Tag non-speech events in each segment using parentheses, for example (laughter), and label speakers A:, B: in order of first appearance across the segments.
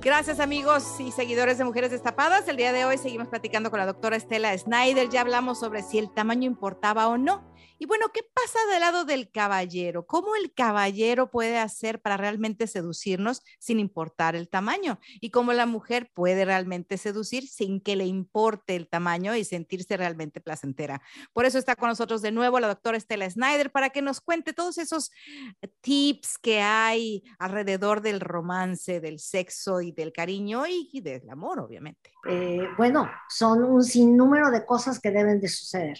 A: Gracias amigos y seguidores de Mujeres Destapadas. El día de hoy seguimos platicando con la doctora Estela Snyder. Ya hablamos sobre si el tamaño importaba o no. Y bueno, ¿qué pasa del lado del caballero? ¿Cómo el caballero puede hacer para realmente seducirnos sin importar el tamaño? Y cómo la mujer puede realmente seducir sin que le importe el tamaño y sentirse realmente placentera. Por eso está con nosotros de nuevo la doctora Estela Snyder para que nos cuente todos esos tips que hay alrededor del romance, del sexo del cariño y del amor, obviamente.
B: Eh, bueno, son un sinnúmero de cosas que deben de suceder.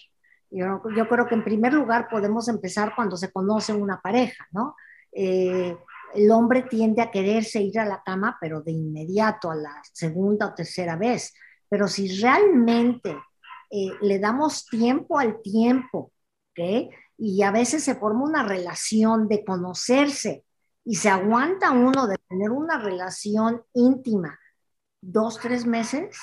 B: Yo, yo, creo que en primer lugar podemos empezar cuando se conoce una pareja, ¿no? Eh, el hombre tiende a quererse ir a la cama, pero de inmediato, a la segunda o tercera vez. Pero si realmente eh, le damos tiempo al tiempo, ¿ok? Y a veces se forma una relación de conocerse y se aguanta uno de tener una relación íntima dos, tres meses,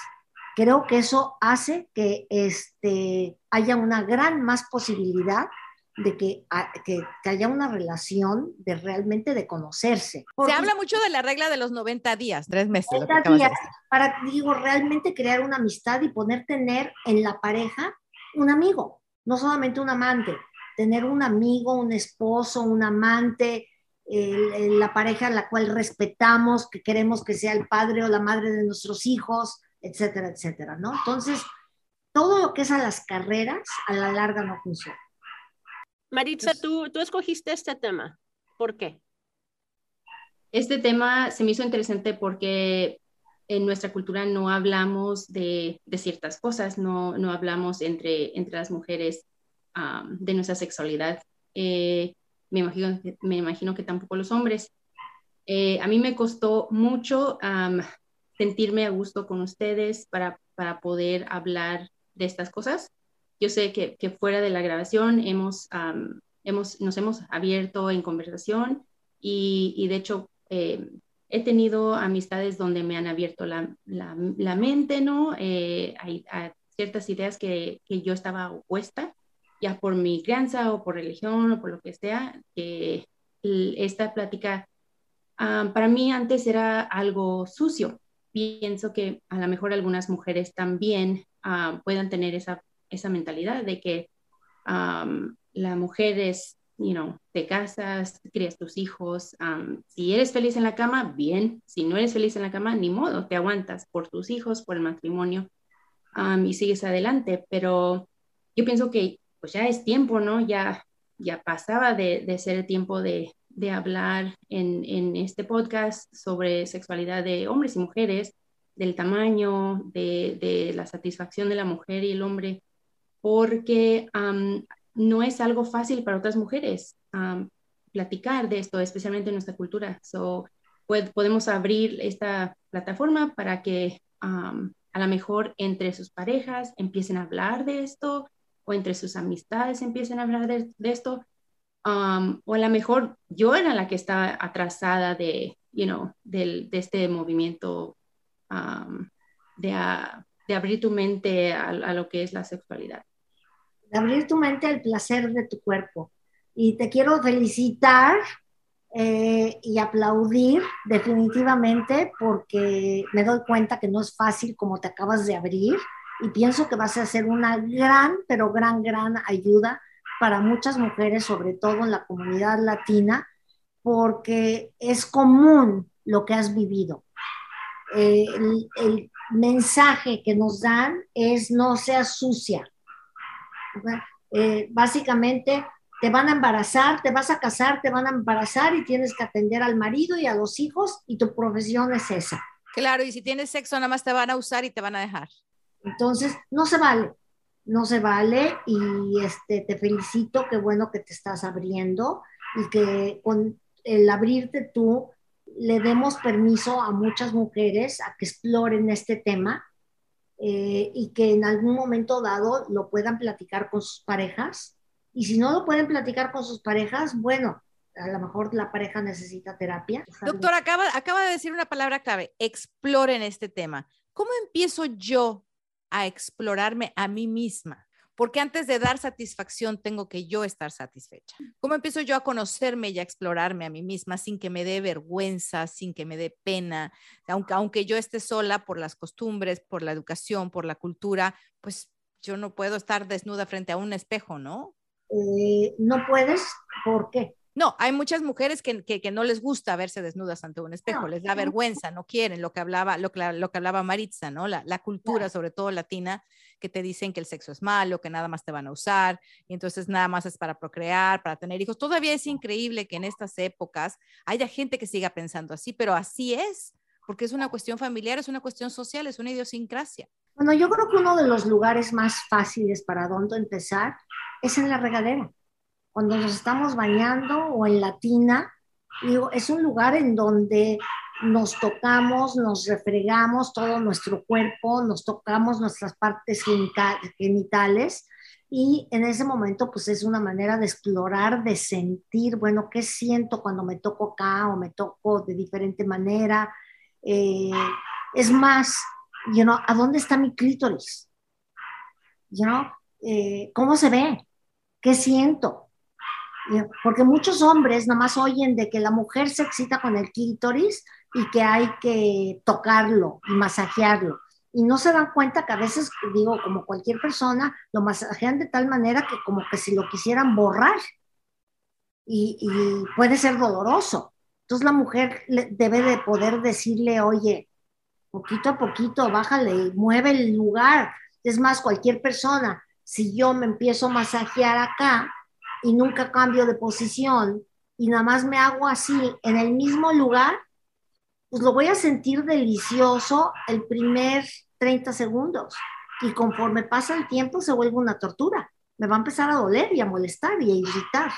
B: creo que eso hace que este, haya una gran más posibilidad de que, que, que, haya una relación de realmente de conocerse.
A: Porque Se habla mucho de la regla de los 90 días, tres meses.
B: 90 días, para, digo, realmente crear una amistad y poder tener en la pareja un amigo, no solamente un amante, tener un amigo, un esposo, un amante, eh, la pareja a la cual respetamos, que queremos que sea el padre o la madre de nuestros hijos, etcétera, etcétera, ¿no? Entonces, todo lo que es a las carreras, a la larga no funciona.
C: Maritza, tú, tú escogiste este tema. ¿Por qué?
D: Este tema se me hizo interesante porque en nuestra cultura no hablamos de, de ciertas cosas, no, no hablamos entre, entre las mujeres um, de nuestra sexualidad. Eh, me, imagino, me imagino que tampoco los hombres. Eh, a mí me costó mucho sentirme a gusto con ustedes para, para poder hablar de estas cosas. Yo sé que, fuera de la grabación hemos, hemos, nos hemos abierto en conversación y, de hecho eh, he tenido amistades donde me han abierto la, la, la mente, ¿no? Eh, hay, hay, ciertas ideas que, que, yo estaba opuesta, ya por mi crianza o por religión o por lo que sea, que esta plática para mí antes era algo sucio, pienso que a lo mejor algunas mujeres también uh, puedan tener esa, esa mentalidad de que um, la mujer es, you te casas, crías tus hijos, si eres feliz en la cama, bien, si no eres feliz en la cama, ni modo, te aguantas por tus hijos, por el matrimonio y sigues adelante, pero yo pienso que pues ya es tiempo, ¿no? Ya, ya pasaba de, ser el tiempo de, de hablar en, en, este podcast sobre sexualidad de hombres y mujeres, del tamaño, de, de la satisfacción de la mujer y el hombre, porque no es algo fácil para otras mujeres platicar de esto, especialmente en nuestra cultura. So, podemos abrir esta plataforma para que a lo mejor entre sus parejas empiecen a hablar de esto o entre sus amistades empiecen a hablar de, de esto Um, o a lo mejor yo era la que estaba atrasada de, you know, del, de este movimiento um, de, de, abrir tu mente a, lo que es la sexualidad.
B: abrir tu mente al placer de tu cuerpo. Y te quiero felicitar eh, y aplaudir definitivamente porque me doy cuenta que no es fácil como te acabas de abrir y pienso que vas a ser una gran, pero gran, gran ayuda para muchas mujeres, sobre todo en la comunidad latina, porque es común lo que has vivido. Eh, el, mensaje que nos dan es no seas sucia. Eh, básicamente te van a embarazar, te vas a casar, te van a embarazar y tienes que atender al marido y a los hijos y tu profesión es esa.
A: Claro, y si tienes sexo nada más te van a usar y te van a dejar.
B: Entonces, no se vale, no se vale y este, te felicito, qué bueno que te estás abriendo y que con el abrirte tú le demos permiso a muchas mujeres a que exploren este tema eh, y que en algún momento dado lo puedan platicar con sus parejas y si no lo pueden platicar con sus parejas, bueno, a lo mejor la pareja necesita terapia.
A: Doctor, acaba, acaba de decir una palabra clave, exploren este tema. ¿Cómo empiezo yo a explorarme a mí misma? Porque antes de dar satisfacción tengo que yo estar satisfecha. ¿Cómo empiezo yo a conocerme y a explorarme a mí misma sin que me dé vergüenza, sin que me dé pena? Aunque, aunque yo esté sola por las costumbres, por la educación, por la cultura, pues yo no puedo estar desnuda frente a un espejo, ¿no?
B: Eh, no puedes, ¿por qué?
A: No, hay muchas mujeres que, que, no les gusta verse desnudas ante un espejo, les da vergüenza, no quieren, lo que hablaba, lo, lo que hablaba Maritza, ¿no? La, la cultura, sobre todo latina, que te dicen que el sexo es malo, que nada más te van a usar, y entonces nada más es para procrear, para tener hijos. Todavía es increíble que en estas épocas haya gente que siga pensando así, pero así es, porque es una cuestión familiar, es una cuestión social, es una idiosincrasia.
B: Bueno, yo creo que uno de los lugares más fáciles para dónde empezar es en la regadera. Cuando nos estamos bañando o en la tina, digo, es un lugar en donde nos tocamos, nos refregamos todo nuestro cuerpo, nos tocamos nuestras partes genitales y en ese momento pues es una manera de explorar, de sentir, bueno, ¿qué siento cuando me toco acá o me toco de diferente manera? Eh, es más, you know, ¿a dónde está mi clítoris? You know, eh, ¿Cómo se ve? ¿Qué siento? Porque muchos hombres nomás oyen de que la mujer se excita con el clítoris y que hay que tocarlo y masajearlo. Y no se dan cuenta que a veces, digo, como cualquier persona, lo masajean de tal manera que como que si lo quisieran borrar. Y, y puede ser doloroso. Entonces la mujer debe de poder decirle, oye, poquito a poquito, bájale, mueve el lugar. Es más, cualquier persona si yo me empiezo a masajear acá y nunca cambio de posición y nada más me hago así en el mismo lugar, pues lo voy a sentir delicioso el primer 30 segundos. Y conforme pasa el tiempo se vuelve una tortura. Me va a empezar a doler y a molestar y a irritar.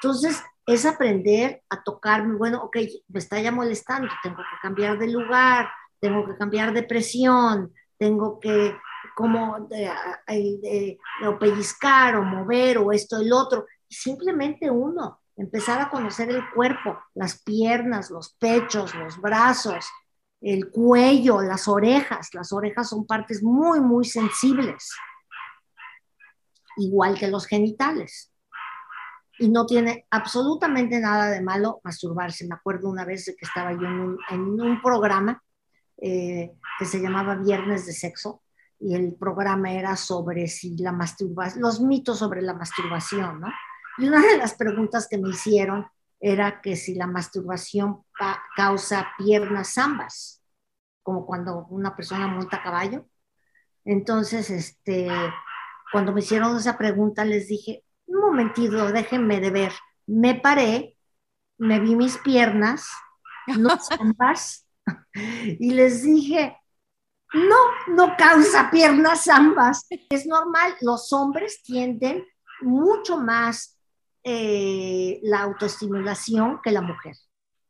B: Entonces, es aprender a tocarme, bueno, ok, me está ya molestando, tengo que cambiar de lugar, tengo que cambiar de presión, tengo que como de, de, o pellizcar o mover o esto, el otro. Simplemente uno, empezar a conocer el cuerpo, las piernas, los pechos, los brazos, el cuello, las orejas. Las orejas son partes muy, muy sensibles, igual que los genitales. Y no tiene absolutamente nada de malo masturbarse. Me acuerdo una vez que estaba yo en un, en un programa eh, que se llamaba Viernes de Sexo y el programa era sobre si la masturbación, los mitos sobre la masturbación, ¿no? Y una de las preguntas que me hicieron era que si la masturbación causa piernas zambas, como cuando una persona monta a caballo. Entonces, este, cuando me hicieron esa pregunta, les dije, un momentito, déjenme de ver. Me paré, me vi mis piernas, no zambas, (laughs) y les dije, no, no causa piernas ambas. Es normal, los hombres tienden mucho más eh, la autoestimulación que la mujer,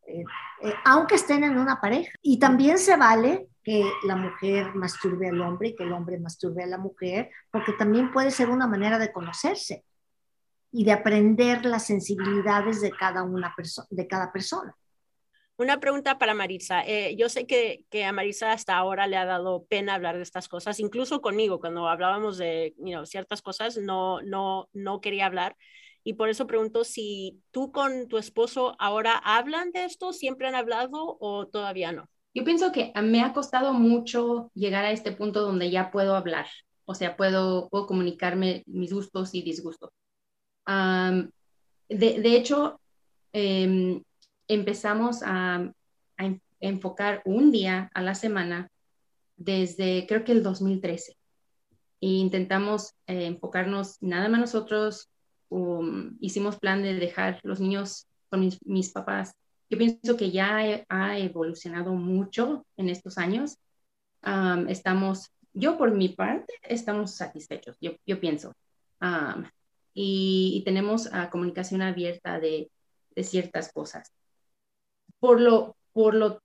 B: eh, eh, aunque estén en una pareja. Y también se vale que la mujer masturbe al hombre y que el hombre masturbe a la mujer, porque también puede ser una manera de conocerse y de aprender las sensibilidades de cada, una de cada persona.
C: Una pregunta para Marisa. Eh, yo sé que, que, a Marisa hasta ahora le ha dado pena hablar de estas cosas, incluso conmigo, cuando hablábamos de ciertas cosas, no, no, no quería hablar. Y por eso pregunto si tú con tu esposo ahora hablan de esto, siempre han hablado o todavía no.
D: Yo pienso que me ha costado mucho llegar a este punto donde ya puedo hablar, o sea, puedo, puedo comunicarme mis gustos y disgustos. de, de, hecho, em, empezamos a, enfocar un día a la semana desde creo que el 2013. E intentamos eh, enfocarnos nada más nosotros, um, hicimos plan de dejar los niños con mis, papás. Yo pienso que ya ha evolucionado mucho en estos años. estamos, yo por mi parte, estamos satisfechos, yo, yo pienso. y, tenemos uh, comunicación abierta de, de ciertas cosas por lo, por lo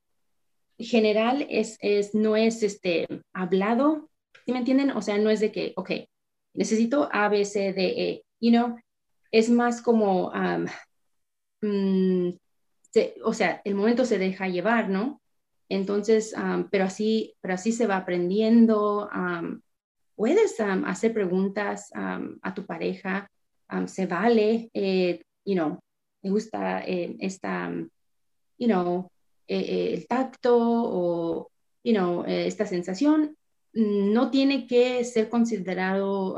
D: general es, es, no es este, hablado, ¿sí me entienden? O sea, no es de que, ok, necesito A, B, C, D, E, you know, es más como, mm, o sea, el momento se deja llevar, ¿no? Entonces, pero, así, pero así se va aprendiendo. puedes hacer preguntas a tu pareja, se vale, eh, you know, me gusta eh, esta you know, eh, eh, el tacto o, you know, eh, esta sensación no tiene que ser considerado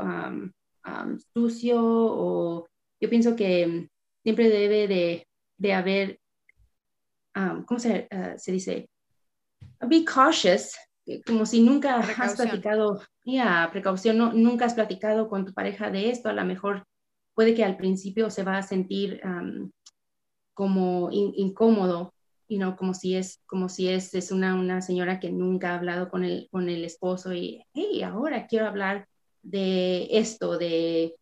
D: sucio o yo pienso que siempre debe de, de haber, ¿cómo se, se, dice? Be cautious, como si nunca has platicado, ya, precaución, no, nunca has platicado con tu pareja de esto, a lo mejor puede que al principio se va a sentir como incómodo, you know, como si es, como si es, es una, una señora que nunca ha hablado con el, con el esposo y, hey, ahora quiero hablar de esto, de,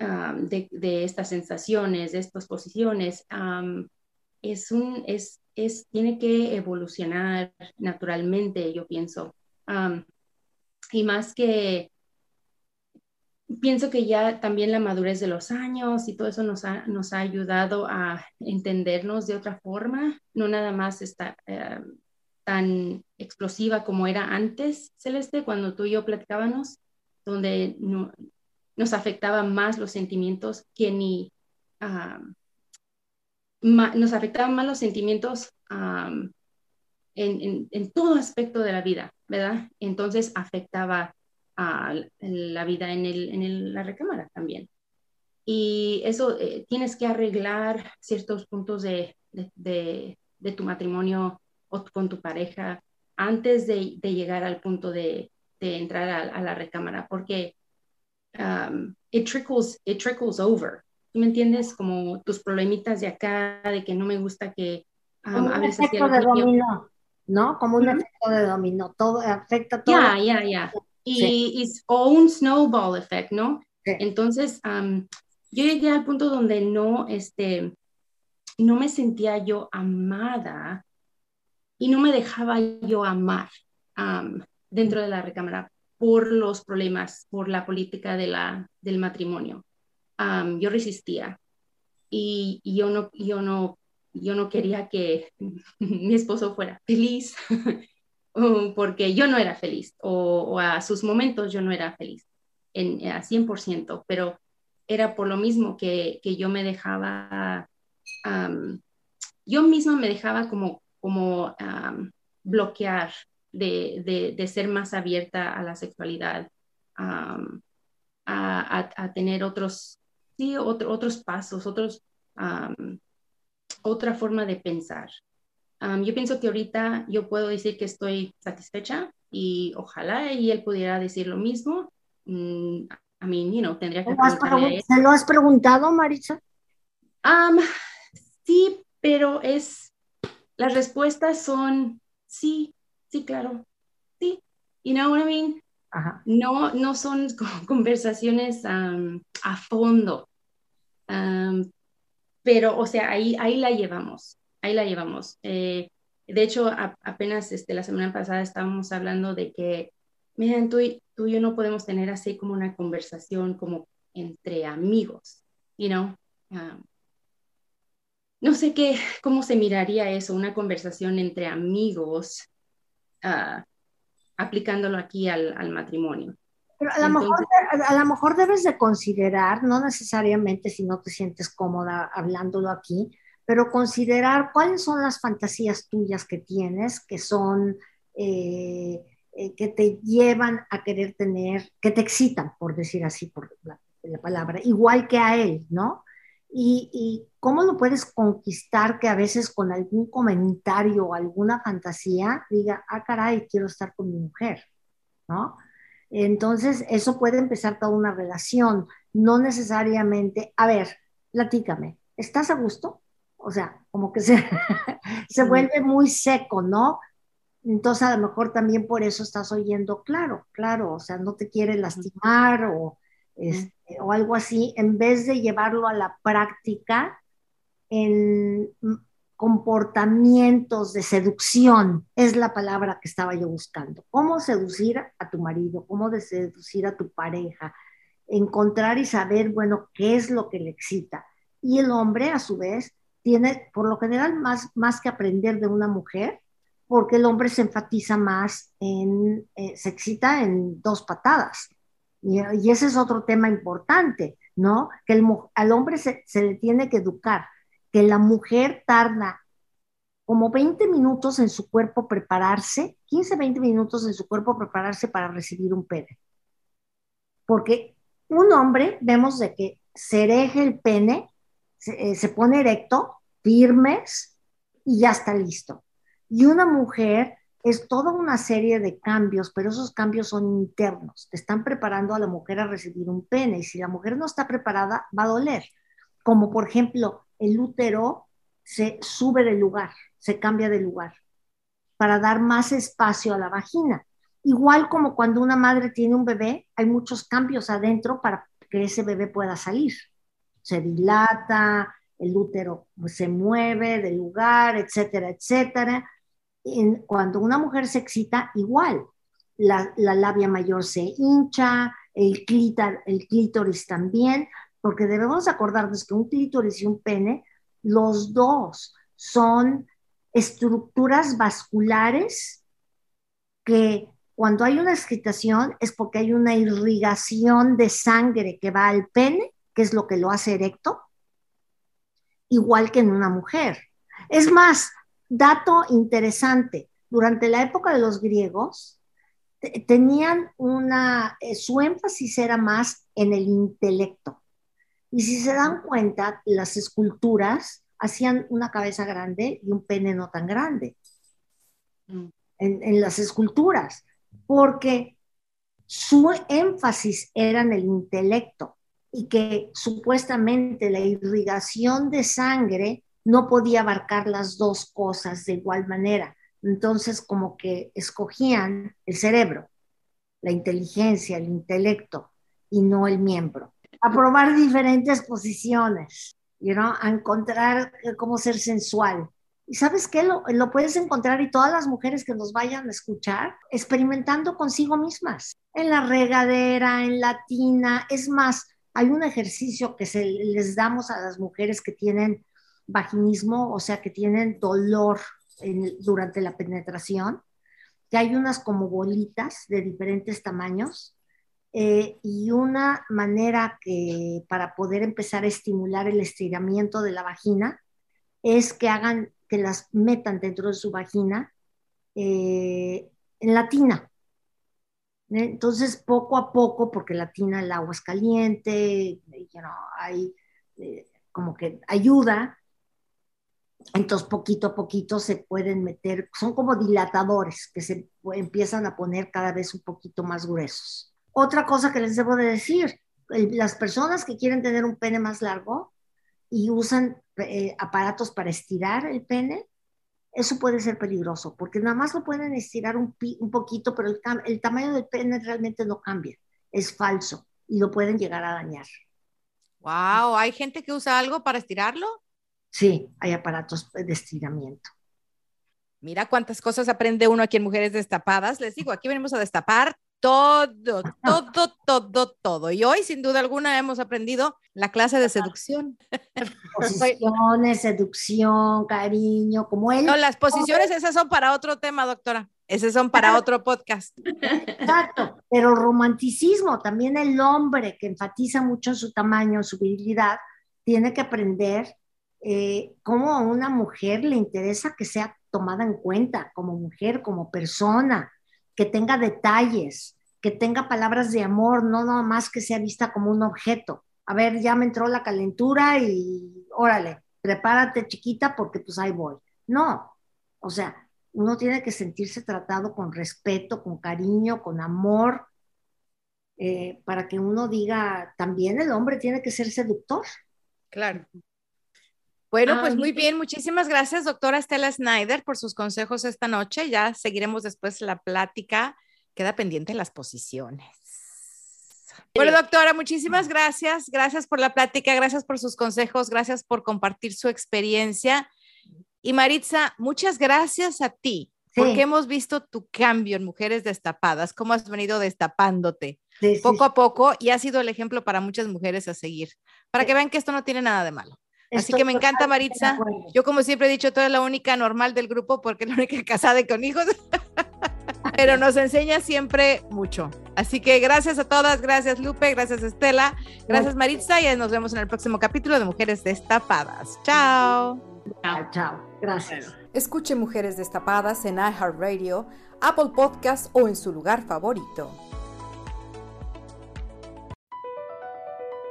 D: um, de, de, estas sensaciones, de estas posiciones. Um, es un, es, es, tiene que evolucionar naturalmente, yo pienso. Um, y más que pienso que ya también la madurez de los años y todo eso nos ha, nos ha ayudado a entendernos de otra forma, no nada más está eh, tan explosiva como era antes, Celeste, cuando tú y yo platicábamos, donde nos afectaban más los sentimientos que ni... nos afectaban más los sentimientos en, en, en todo aspecto de la vida, ¿verdad? Entonces afectaba a la vida en, el, en la recámara también. Y eso eh, tienes que arreglar ciertos puntos de, de, de, tu matrimonio o con tu pareja antes de, llegar al punto de, entrar a, la recámara, porque um, it, trickles, it trickles over. ¿Tú me entiendes? Como tus problemitas de acá, de que no me gusta que
B: um, un efecto de dominó, ¿no? Como un efecto de dominó, todo afecta todo.
D: Ya, ya, ya y, o un snowball effect, ¿no? Entonces, yo llegué al punto donde no, este, no me sentía yo amada y no me dejaba yo amar dentro de la recámara por los problemas, por la política de la, del matrimonio. yo resistía y, y, yo, no, yo, no, yo no quería que (laughs) mi esposo fuera feliz. (laughs) porque yo no era feliz o, a sus momentos yo no era feliz en, a 100%, pero era por lo mismo que, yo me dejaba, yo misma me dejaba como, como bloquear de, ser más abierta a la sexualidad, a, a, tener otros, sí, otros pasos, otros, otra forma de pensar yo pienso que ahorita yo puedo decir que estoy satisfecha y ojalá y él pudiera decir lo mismo. Mm, a mí, you know, tendría que
B: preguntarle ¿Se lo has preguntado, Marisa?
D: sí, pero es, las respuestas son sí, sí, claro, sí. You know what I mean? No, no son (laughs) conversaciones a fondo. pero, o sea, ahí, ahí la llevamos ahí la llevamos. Eh, de hecho, apenas este, la semana pasada estábamos hablando de que, miren, tú y, tú y yo no podemos tener así como una conversación como entre amigos, you know? Um, no sé qué, cómo se miraría eso, una conversación entre amigos, uh, aplicándolo aquí al, al matrimonio.
B: Pero a lo, mejor, a lo mejor debes de considerar, no necesariamente si no te sientes cómoda hablándolo aquí, pero considerar cuáles son las fantasías tuyas que tienes, que son, eh, eh, que te llevan a querer tener, que te excitan, por decir así, por la, la palabra, igual que a él, ¿no? Y, y, cómo lo puedes conquistar que a veces con algún comentario o alguna fantasía diga, ah, caray, quiero estar con mi mujer, ¿no? Entonces, eso puede empezar toda una relación, no necesariamente, a ver, platícame, ¿estás a gusto? O sea, como que se, (laughs) se vuelve muy seco, ¿no? Entonces, a lo mejor también por eso estás oyendo, claro, claro, o sea, no te quiere lastimar o, este, o algo así, en vez de llevarlo a la práctica en comportamientos de seducción, es la palabra que estaba yo buscando. Cómo seducir a tu marido, cómo de seducir a tu pareja, encontrar y saber, bueno, qué es lo que le excita. Y el hombre, a su vez, tiene por lo general más, más que aprender de una mujer, porque el hombre se enfatiza más en, eh, se excita en dos patadas. Y, y, ese es otro tema importante, ¿no? Que el, al hombre se, se le tiene que educar que la mujer tarda como 20 minutos en su cuerpo prepararse, 15, 20 minutos en su cuerpo prepararse para recibir un pene. Porque un hombre, vemos de que se ereje el pene, se, eh, se pone erecto, firmes y ya está listo. Y una mujer es toda una serie de cambios, pero esos cambios son internos. Te están preparando a la mujer a recibir un pene y si la mujer no está preparada, va a doler. Como por ejemplo, el útero se sube de lugar, se cambia de lugar para dar más espacio a la vagina. Igual como cuando una madre tiene un bebé, hay muchos cambios adentro para que ese bebé pueda salir. Se dilata, el útero se mueve de lugar, etcétera, etcétera. En, cuando una mujer se excita, igual, la, la labia mayor se hincha, el, el clítoris también, porque debemos acordarnos que un clítoris y un pene, los dos son estructuras vasculares que cuando hay una excitación es porque hay una irrigación de sangre que va al pene, que es lo que lo hace erecto, igual que en una mujer. Es más, dato interesante, durante la época de los griegos, tenían una, eh, su énfasis era más en el intelecto. Y si se dan cuenta, las esculturas hacían una cabeza grande y un pene no tan grande mm. en, en las esculturas, porque su énfasis era en el intelecto y que supuestamente la irrigación de sangre no podía abarcar las dos cosas de igual manera. Entonces, como que escogían el cerebro, la inteligencia, el intelecto y no el miembro a probar diferentes posiciones, you know, a encontrar cómo ser sensual. Y sabes qué, lo, lo, puedes encontrar y todas las mujeres que nos vayan a escuchar experimentando consigo mismas, en la regadera, en la tina. Es más, hay un ejercicio que se les damos a las mujeres que tienen vaginismo, o sea, que tienen dolor durante la penetración, que hay unas como bolitas de diferentes tamaños eh, y una manera que para poder empezar a estimular el estiramiento de la vagina es que hagan, que las metan dentro de su vagina eh, en la tina. Entonces, poco a poco, porque la tina, el agua es caliente, you know, hay eh, como que ayuda, entonces poquito a poquito se pueden meter, son como dilatadores que se empiezan a poner cada vez un poquito más gruesos. Otra cosa que les debo de decir, las personas que quieren tener un pene más largo y usan eh, aparatos para estirar el pene, eso puede ser peligroso, porque nada más lo pueden estirar un, un poquito, pero el, el, tamaño del pene realmente no cambia, es falso y lo pueden llegar a dañar.
A: Wow, ¿hay gente que usa algo para estirarlo?
B: Sí, hay aparatos de estiramiento.
A: Mira cuántas cosas aprende uno aquí en Mujeres Destapadas. Les digo, aquí venimos a destapar todo, (laughs) todo, todo, todo. Y hoy, sin duda alguna, hemos aprendido la clase de seducción.
B: Posiciones, seducción, cariño, como él.
A: No, las posiciones esas son para otro tema, doctora. Esas son para otro podcast.
B: Exacto, pero romanticismo, también el hombre que enfatiza mucho en su tamaño, su virilidad, tiene que aprender eh, cómo a una mujer le interesa que sea tomada en cuenta como mujer, como persona, que tenga detalles, que tenga palabras de amor, no nada más que sea vista como un objeto. A ver, ya me entró la calentura y órale, prepárate chiquita porque pues ahí voy. No, o sea, uno tiene que sentirse tratado con respeto, con cariño, con amor, eh, para que uno diga, también el hombre tiene que ser seductor.
A: Claro. Bueno, pues muy bien, muchísimas gracias, doctora Estela Snyder, por sus consejos esta noche. Ya seguiremos después la plática. Queda pendiente las posiciones. Bueno, doctora, muchísimas gracias. Gracias por la plática, gracias por sus consejos, gracias por compartir su experiencia. Y Maritza, muchas gracias a ti, porque hemos visto tu cambio en Mujeres Destapadas, cómo has venido destapándote poco a poco y ha sido el ejemplo para muchas mujeres a seguir, para que vean que esto no tiene nada de malo. Así que me encanta, Maritza. Yo, como siempre he dicho, tú eres la única normal del grupo porque es la única (laughs) casada y con hijos. Pero nos enseña siempre mucho. Así que gracias a todas, gracias Lupe, gracias Estela, gracias Maritza y nos vemos en el próximo capítulo de Mujeres Destapadas. Chao.
B: Chao, chao. Gracias.
E: Escuche Mujeres Destapadas en iHeartRadio, Apple Podcast o en su lugar favorito.